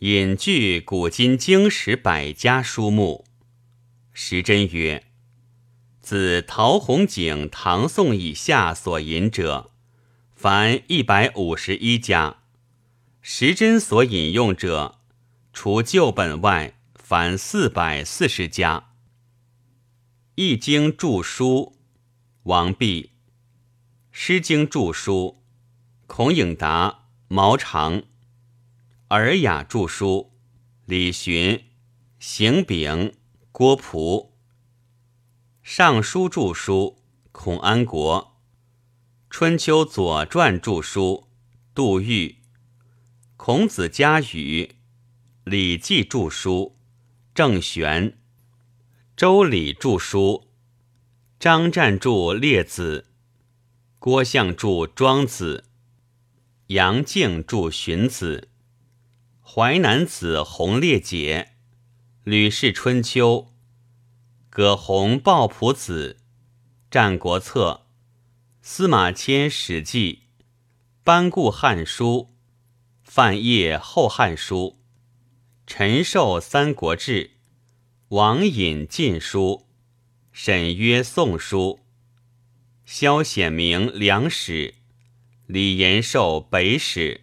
引据古今经史百家书目。时珍曰：“自陶弘景、唐宋以下所引者，凡一百五十一家。时珍所引用者，除旧本外，凡四百四十家。”《易经》注书，王弼；《诗经》注书，孔颖达、毛长；《尔雅》注书，李寻、邢炳、郭璞；《尚书》注书，孔安国；《春秋左传》注书，杜预；《孔子家语》；《礼记》注书，郑玄。周礼著书，张湛著《列子》，郭象著《庄子》，杨敬著《荀子》，淮南子《弘烈节》，吕氏《春秋》，葛洪《抱朴子》，《战国策》，司马迁《史记》，班固《汉书》，范晔《后汉书》，陈寿《三国志》。王隐《晋书》，沈约《宋书》，萧显明《梁史》，李延寿《北史》，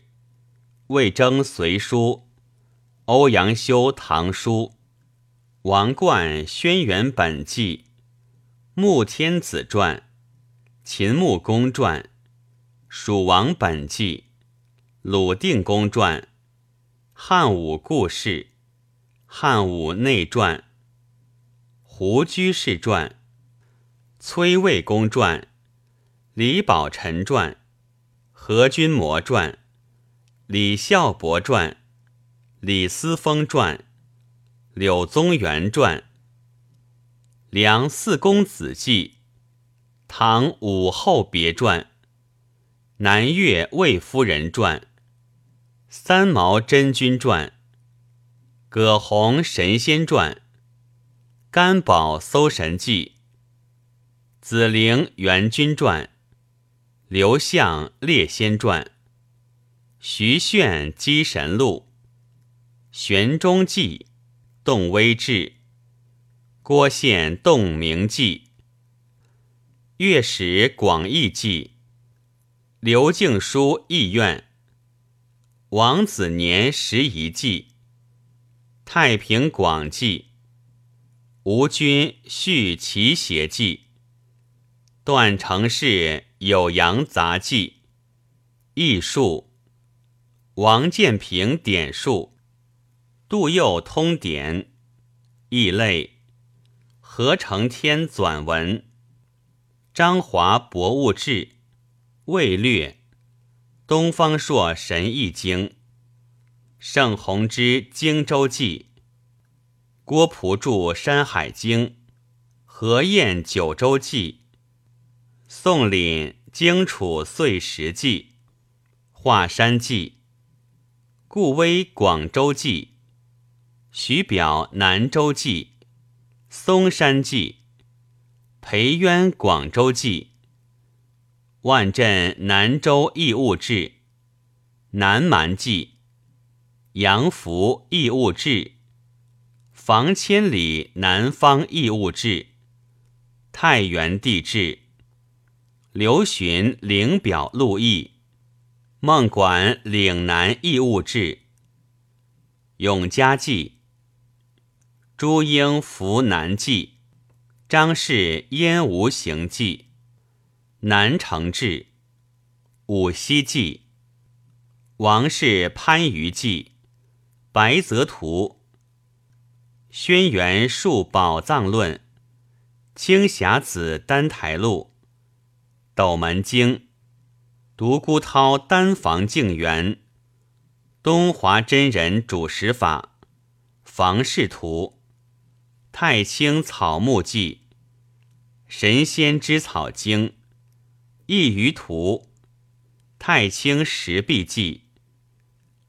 魏征《隋书》，欧阳修《唐书》，王冠《轩辕本纪》，穆天子传，秦穆公传，蜀王本纪，鲁定公传，汉武故事，汉武内传。胡居士传、崔魏公传、李宝臣传、何君谟传、李孝伯传、李思风传、柳宗元传、梁四公子记、唐武后别传、南岳魏夫人传、三毛真君传、葛洪神仙传。甘宝搜神记，子陵元君传，刘向列仙传，徐铉积神录，玄中记，动微志，郭宪洞明记，乐史广义记，刘敬书义苑，王子年时遗记，太平广记。吴君续奇邪记，段成式酉阳杂记，艺术，王建平点数，杜佑通典，异类，何承天纂文，张华博物志，魏略，东方朔神异经，盛弘之荆州记。郭璞著《山海经》，何晏《九州记》，宋凛《荆楚岁时记》，华山记，顾威《广州记》，徐表《南州记》，嵩山记，裴渊《广州记》，万镇南州异物志，南蛮记，杨福异物志。房千里南方异物志，太原地志，刘询领表录议，孟管岭南异物志，永嘉记，朱英福南记，张氏燕吴行记，南城志，武西记，王氏番禺记，白泽图。轩辕述宝藏论，青霞子丹台录，斗门经，独孤涛丹房静园，东华真人主持法，房氏图，太清草木记，神仙之草经，异于图，太清石壁记，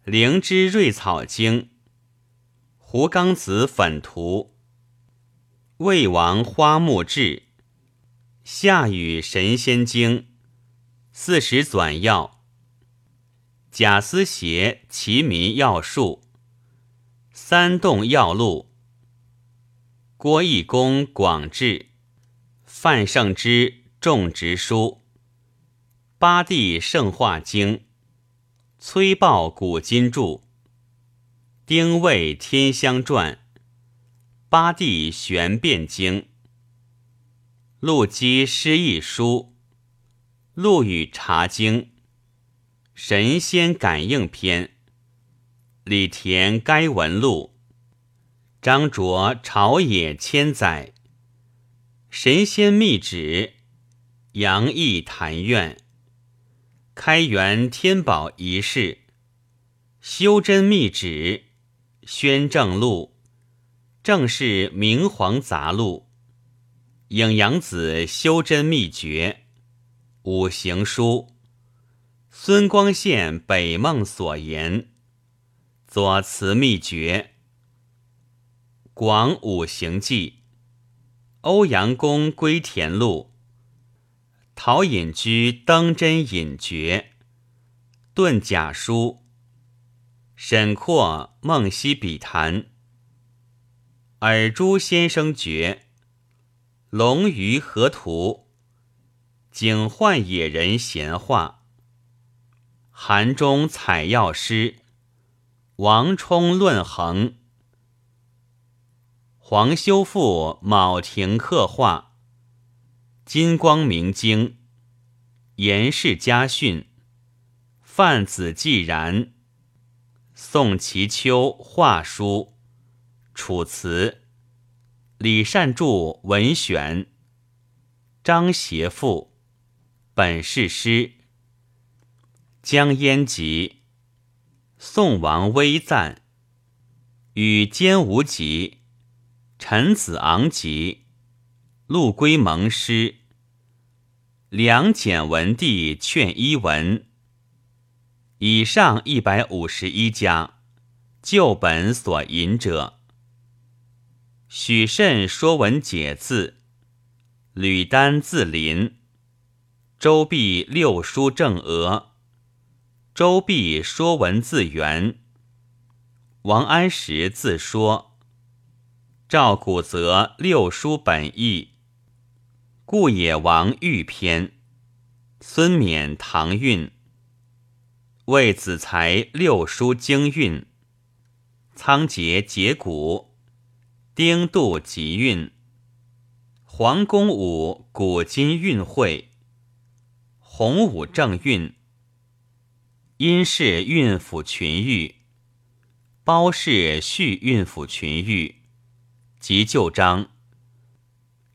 灵芝瑞草经。胡刚子粉图，魏王花木志，夏禹神仙经，四时纂要，贾思勰奇迷要术，三洞要录。郭义公广志，范胜之种植书，八地圣化经，崔豹古今著，丁未天香传，八地玄变经，陆机诗意书，陆羽茶经，神仙感应篇，李田该文录。张卓朝野千载，神仙秘旨，杨毅谈愿，开元天宝仪式，修真秘旨，宣正录，正是明皇杂录，影阳子修真秘诀，五行书，孙光宪北梦所言，左慈秘诀。广五行记，欧阳公归田录，陶隐居登真隐诀，遁甲书，沈括梦溪笔谈，尔朱先生诀，龙鱼河图，景幻野人闲话，韩中采药师，王充论衡。黄修复卯亭刻画，金光明经，严氏家训，范子既然，宋其秋画书，楚辞，李善注文选，张协赋，本是诗，江淹集，宋王微赞，与兼无极。陈子昂集，陆龟蒙诗，梁简文帝劝伊文。以上一百五十一家，旧本所引者。许慎说文解字，吕丹字林，周必六书正额，周必说文字源，王安石自说。赵古则六书本义，顾野王御篇，孙冕唐韵，魏子才六书经韵，仓颉解古，丁度集韵，黄公武古今韵会，洪武正韵，殷氏韵府群玉，包氏续韵府群玉。及旧章，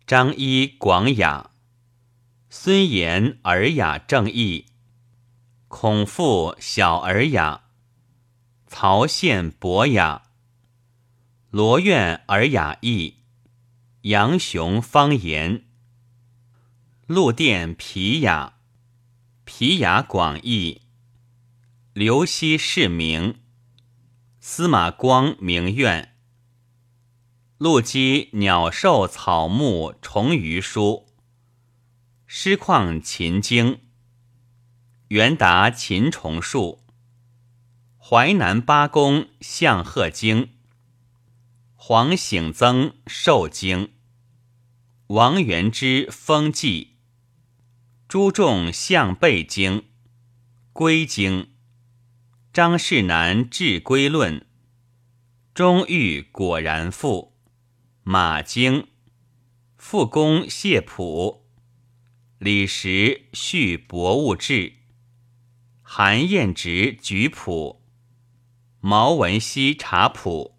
张一广雅，孙言尔雅正义，孔父小尔雅，曹宪博雅，罗苑尔雅义，杨雄方言，陆殿皮雅，皮雅广义，刘熙世名，司马光名苑。陆机鸟兽草木虫鱼书，诗况秦经，元达秦虫术，淮南八公象鹤经，黄醒曾寿经，王元之风纪，朱仲象背经，归经，张世南治归论，钟玉果然赋。马经，复公谢普，李时续博物志，韩彦直举谱，毛文熙茶谱，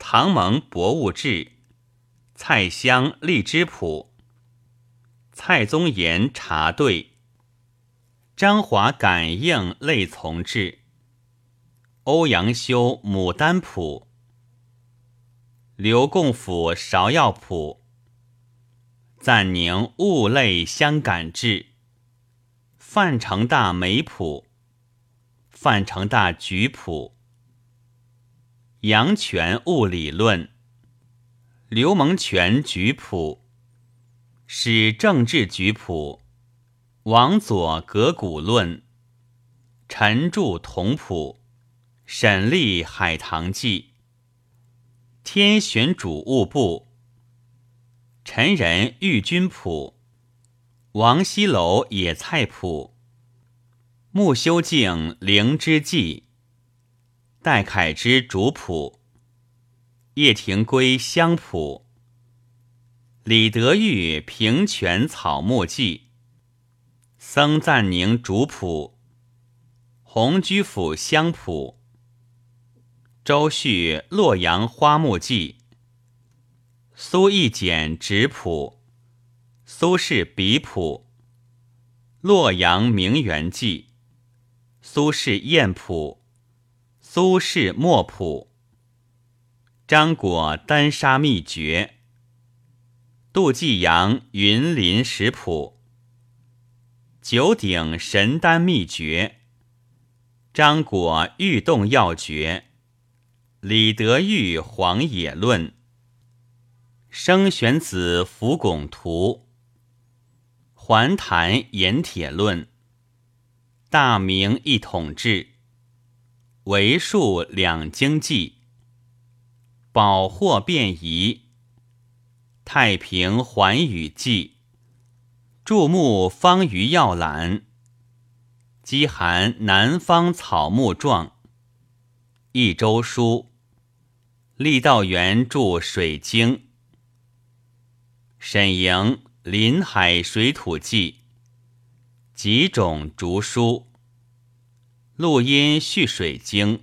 唐蒙博物志，蔡襄荔枝谱，蔡宗言茶对，张华感应类从志，欧阳修牡丹谱。刘贡甫芍药谱，赞宁物类相感志，范成大梅谱，范成大菊谱，杨泉物理论，刘蒙泉菊谱，史政治局谱，王佐格古论，陈著同谱，沈立海棠记，天选主务部，陈仁御军谱，王西楼野菜谱，穆修静灵芝记，戴凯之主谱，叶廷圭香谱，李德裕平泉草木记，僧赞宁主谱，洪居府香谱。周旭洛阳花木记，苏义简直谱，苏轼笔谱，洛阳名园记，苏轼宴谱，苏轼墨谱，张果丹砂秘诀，杜季阳云林食谱，九鼎神丹秘诀，张果玉洞要诀。李德裕《黄野论》，生玄子浮拱图，环坛盐铁论，大明一统志，为数两经济，宝货变仪，太平寰宇记，注目方舆要览，饥寒南方草木状，一周书。郦道元著《水经》，沈莹《临海水土记》，几种竹书，录音续《水经》，《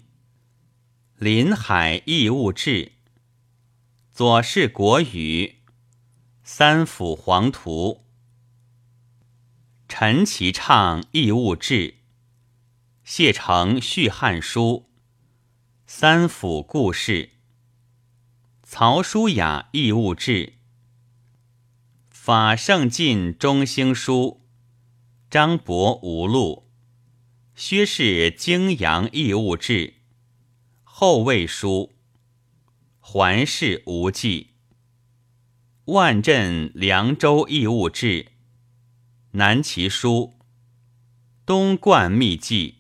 临海异物志》，左氏国语，三辅黄图，陈其畅异物志，谢承续汉书，三辅故事。曹书雅异物志，法圣进中兴书，张伯无录，薛氏泾阳异物志，后魏书，桓氏无记，万镇凉州异物志，南齐书，东冠秘记，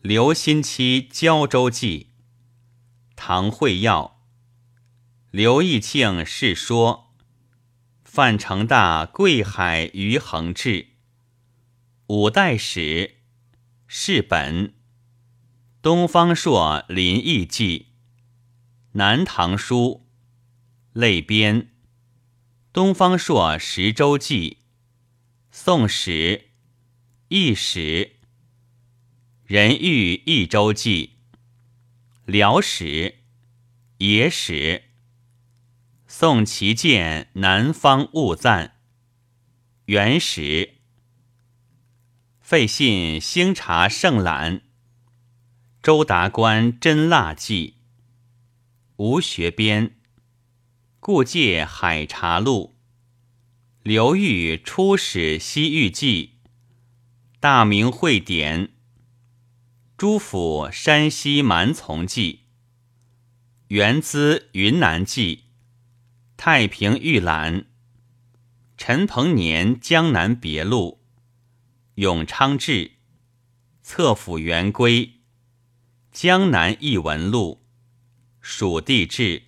刘歆期胶州记，唐会要。刘义庆是说，范成大贵海余衡志，五代史是本，东方朔林异记，南唐书类编，东方朔十州记，宋史易史，人玉益州记，辽史野史。宋齐建南方物赞，元史费信兴察圣览，周达观真腊记，吴学编，故借海茶录，刘裕出使西域记，大明会典，朱府山西蛮从记，元资云南记。太平御览，陈鹏年江南别录，永昌志，侧府元归，江南异闻录，蜀地志，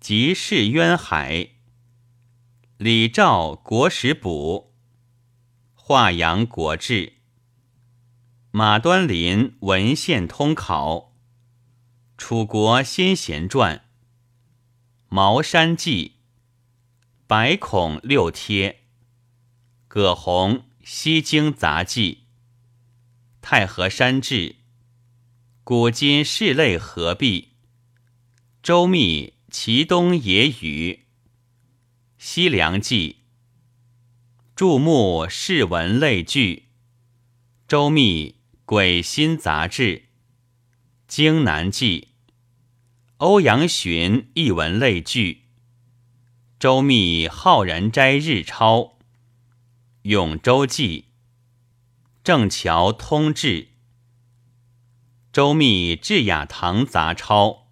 集市渊海，李兆国史补，华阳国志，马端林文献通考，楚国先贤传。茅山记，百孔六帖，葛洪西京杂记，太和山志，古今事类合璧，周密齐东野语，西凉记，注目世文类聚，周密鬼心杂志，京南记。欧阳询一文类聚，周密浩然斋日抄，永州记，正桥通志，周密智雅堂杂抄，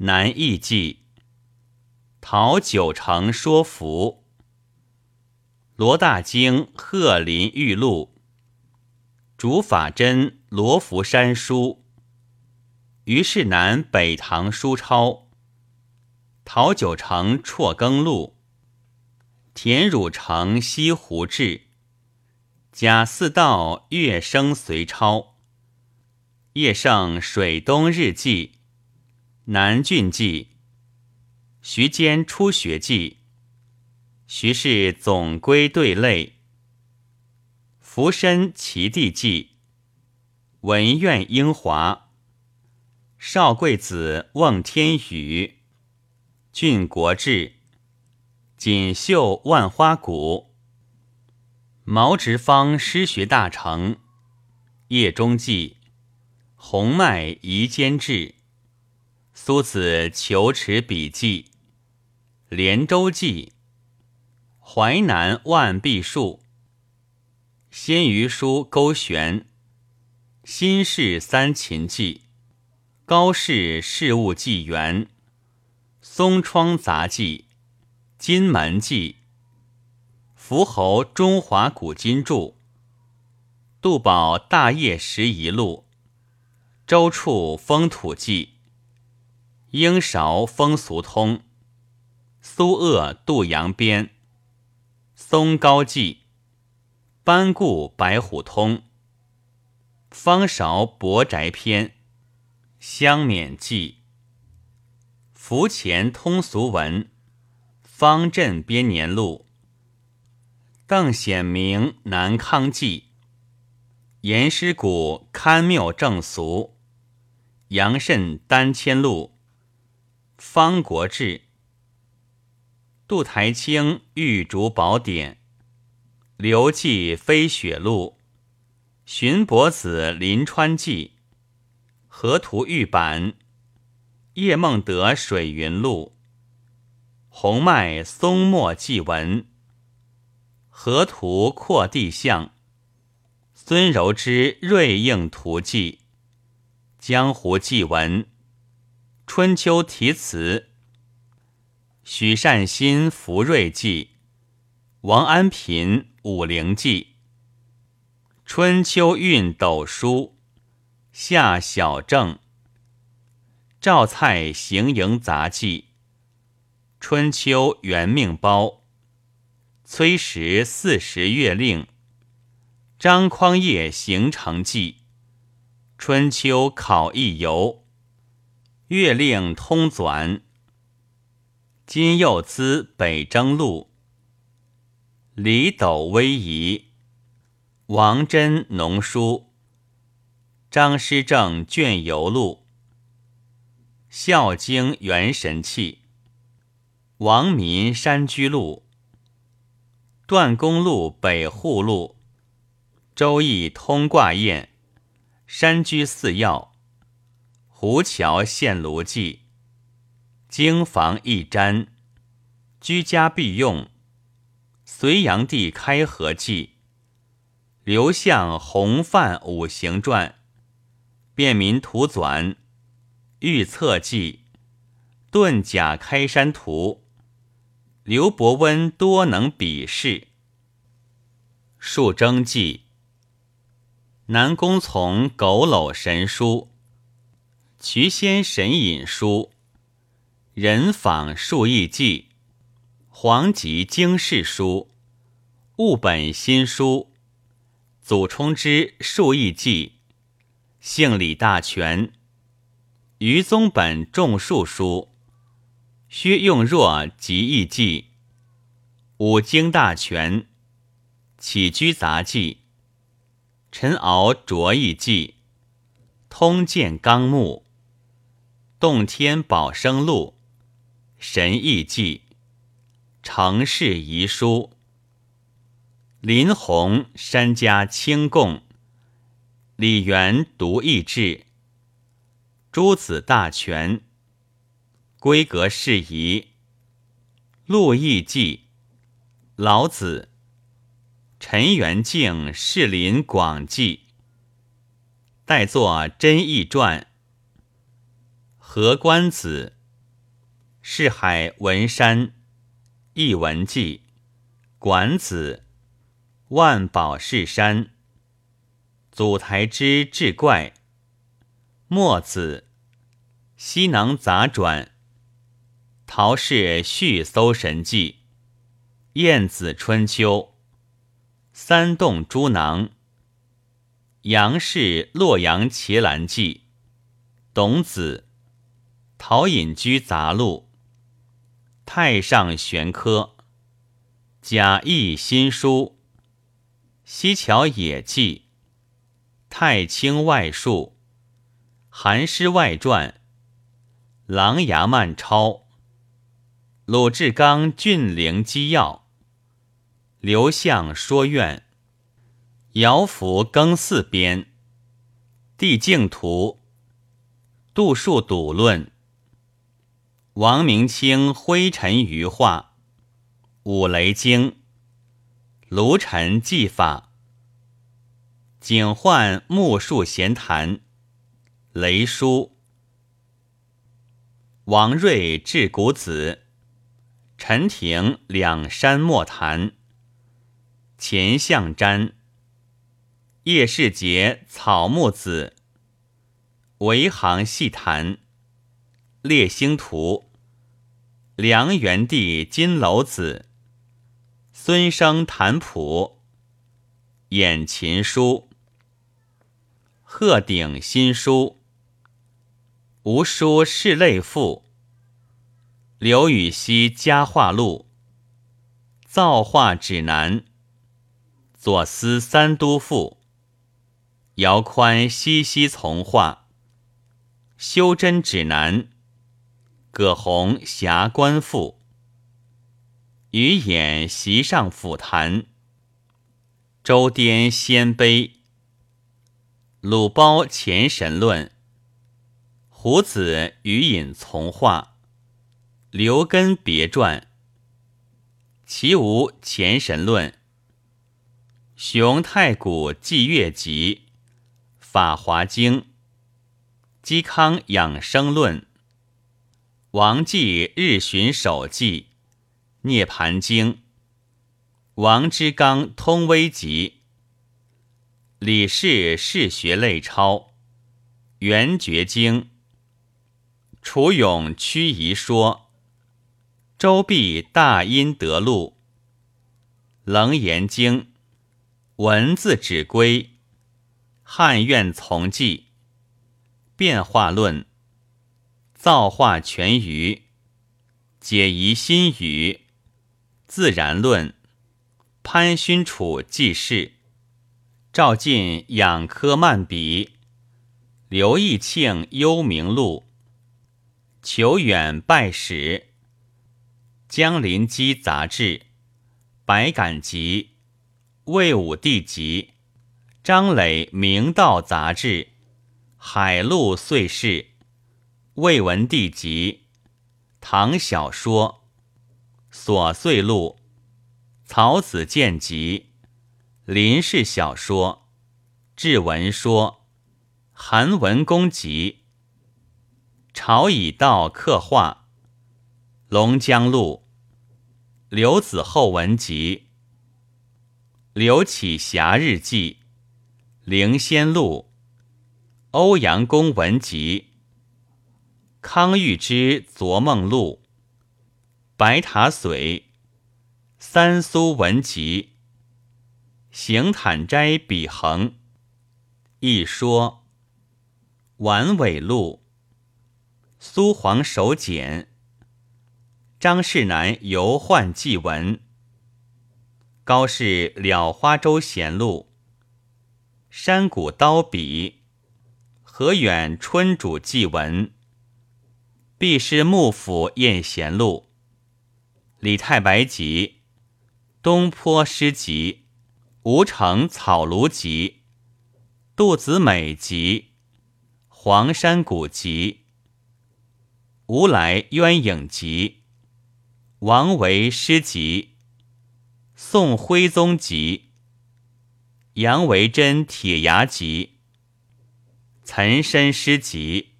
南艺记，陶九成说服，罗大经鹤林玉露，竺法真罗浮山书，于是南北唐书抄。陶九成辍耕录，田汝成西湖志，贾似道乐声随抄。叶圣水东日记，南郡记，徐坚初学记，徐氏总归对类，浮生齐地记，文苑英华，少贵子望天宇，郡国志，锦绣万花谷，毛直方诗学大成，叶中记。洪迈夷坚志，苏子求池笔记，连州记，淮南万碧树，鲜鱼书勾选，新式三秦记，高氏事物纪元，松窗杂记，金门记，福侯中华古今著，杜宝大业十遗录。周处风土记，英韶风俗通，苏鄂杜阳编，松高记，班固白虎通，方韶博宅篇，香冕记，福前通俗文，方镇编年录，邓显明南康记，严师古堪谬正俗。杨慎丹迁录，方国志，杜台清玉竹宝典，刘季飞雪录，荀伯子临川记，河图玉版，叶梦得水云录，洪迈松墨记文，河图阔地象，孙柔之瑞应图记。江湖记文，春秋题词，许善心福瑞记，王安平武陵记，春秋运斗书，夏小正，赵蔡行营杂记，春秋元命包，崔时四十月令，张匡业行成记。春秋考异游，月令通纂。金幼资北征录，李斗威仪，王真农书，张师正卷游录，孝经元神器，王民山居录，段公路北户录，周易通卦验。山居四要，湖桥献炉记，经房一瞻，居家必用。隋炀帝开河记，刘向洪范五行传，便民图纂，预测记，遁甲开山图，刘伯温多能比试，数征记。南宫从狗篓神书，渠仙神隐书，人访数亿记，黄极经世书，物本新书，祖冲之数亿记，姓李大全，余宗本种树书，薛用若集异记，五经大全，起居杂记。陈敖卓异记，通鉴纲目，洞天宝生录，神异记，成事遗书，林洪山家清供，李元独异志，诸子大全，闺阁事宜，陆异记，老子。陈元敬士林广记，代作真义传。何官子，世海文山。译文记，管子。万宝世山，祖台之志怪，墨子西囊杂传，陶氏续搜神记，晏子春秋，三洞诸囊，杨氏洛阳伽蓝记，董子，陶隐居杂录，太上玄科，贾谊新书，西桥野记，太清外述，韩诗外传。琅琊漫抄，鲁志刚峻陵机要，刘向说苑，姚福更四编，地静图，杜数笃论，王明清灰尘余画，五雷经，卢尘技法，景焕木树闲谈，雷书。王睿至古子，陈廷两山莫谈，钱相瞻，叶世杰草木子，维行细谈，列星图，梁元帝金楼子，孙生谈谱，演琴书，鹤顶新书。吴书室类赋，刘禹锡家画录，造化指南，左思三都赋，姚宽西溪从化，修真指南，葛洪侠官赋，余演席上府谈，周颠鲜卑，鲁包前神论。胡子余隐从化，刘根别传，其无前神论，熊太古纪月集，法华经，嵇康养生论，王继日巡守记，涅盘经，王之刚通微集，李氏世学类抄，圆觉经。楚勇屈夷说，周必大阴德录，楞严经，文字指归，汉苑从记，变化论，造化全余，解疑心语，自然论，潘勋楚记事，赵晋养科漫笔，刘义庆幽冥录。求远拜史，江林基杂志，百感集，魏武帝集，张磊明道杂志，海陆岁事，魏文帝集，唐小说，琐碎录，曹子建集，林氏小说，志文说，韩文公集。朝以道刻画，龙江路，刘子厚文集，刘启霞日记，灵仙录，欧阳公文集，康裕之昨梦录，白塔髓，三苏文集，行坦斋笔横，一说，晚尾录。苏黄手简，张世南游宦记文，高氏了花洲闲录，山谷刀笔，何远春主记文，毕师幕府宴贤录，李太白集，东坡诗集，吴城草庐集，杜子美集，黄山谷集。吴来鸳影集，王维诗集，宋徽宗集，杨维桢铁牙集，岑参诗集，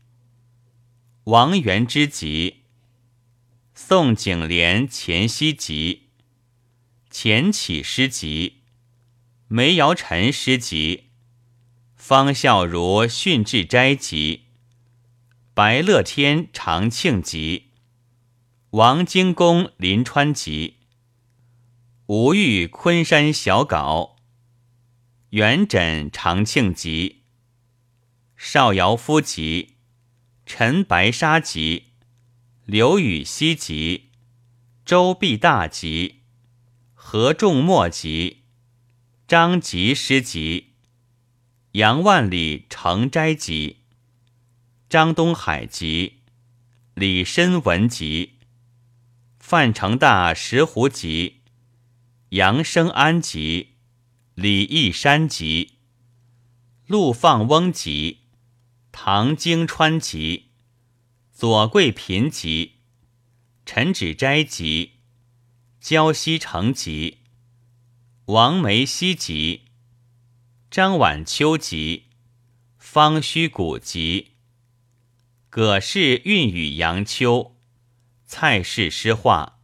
王元之集，宋景莲钱熙集，钱起诗集，梅尧臣诗集，方孝孺训志斋集。白乐天长庆集，王荆公临川集，吴玉昆山小稿，元稹长庆集，邵尧夫集，陈白沙集，刘禹锡集，周必大集，何仲墨集，张籍诗集，杨万里成斋集。张东海集、李申文集、范成大石斛集、杨生安集、李义山集、陆放翁集、唐经川集、左贵嫔集、陈芷斋集、焦西成集、王梅溪集、张晚秋集、方须古集。葛氏韵语杨秋，蔡氏诗画，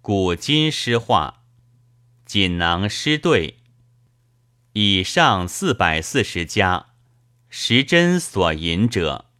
古今诗画，锦囊诗对。以上四百四十家，时珍所引者。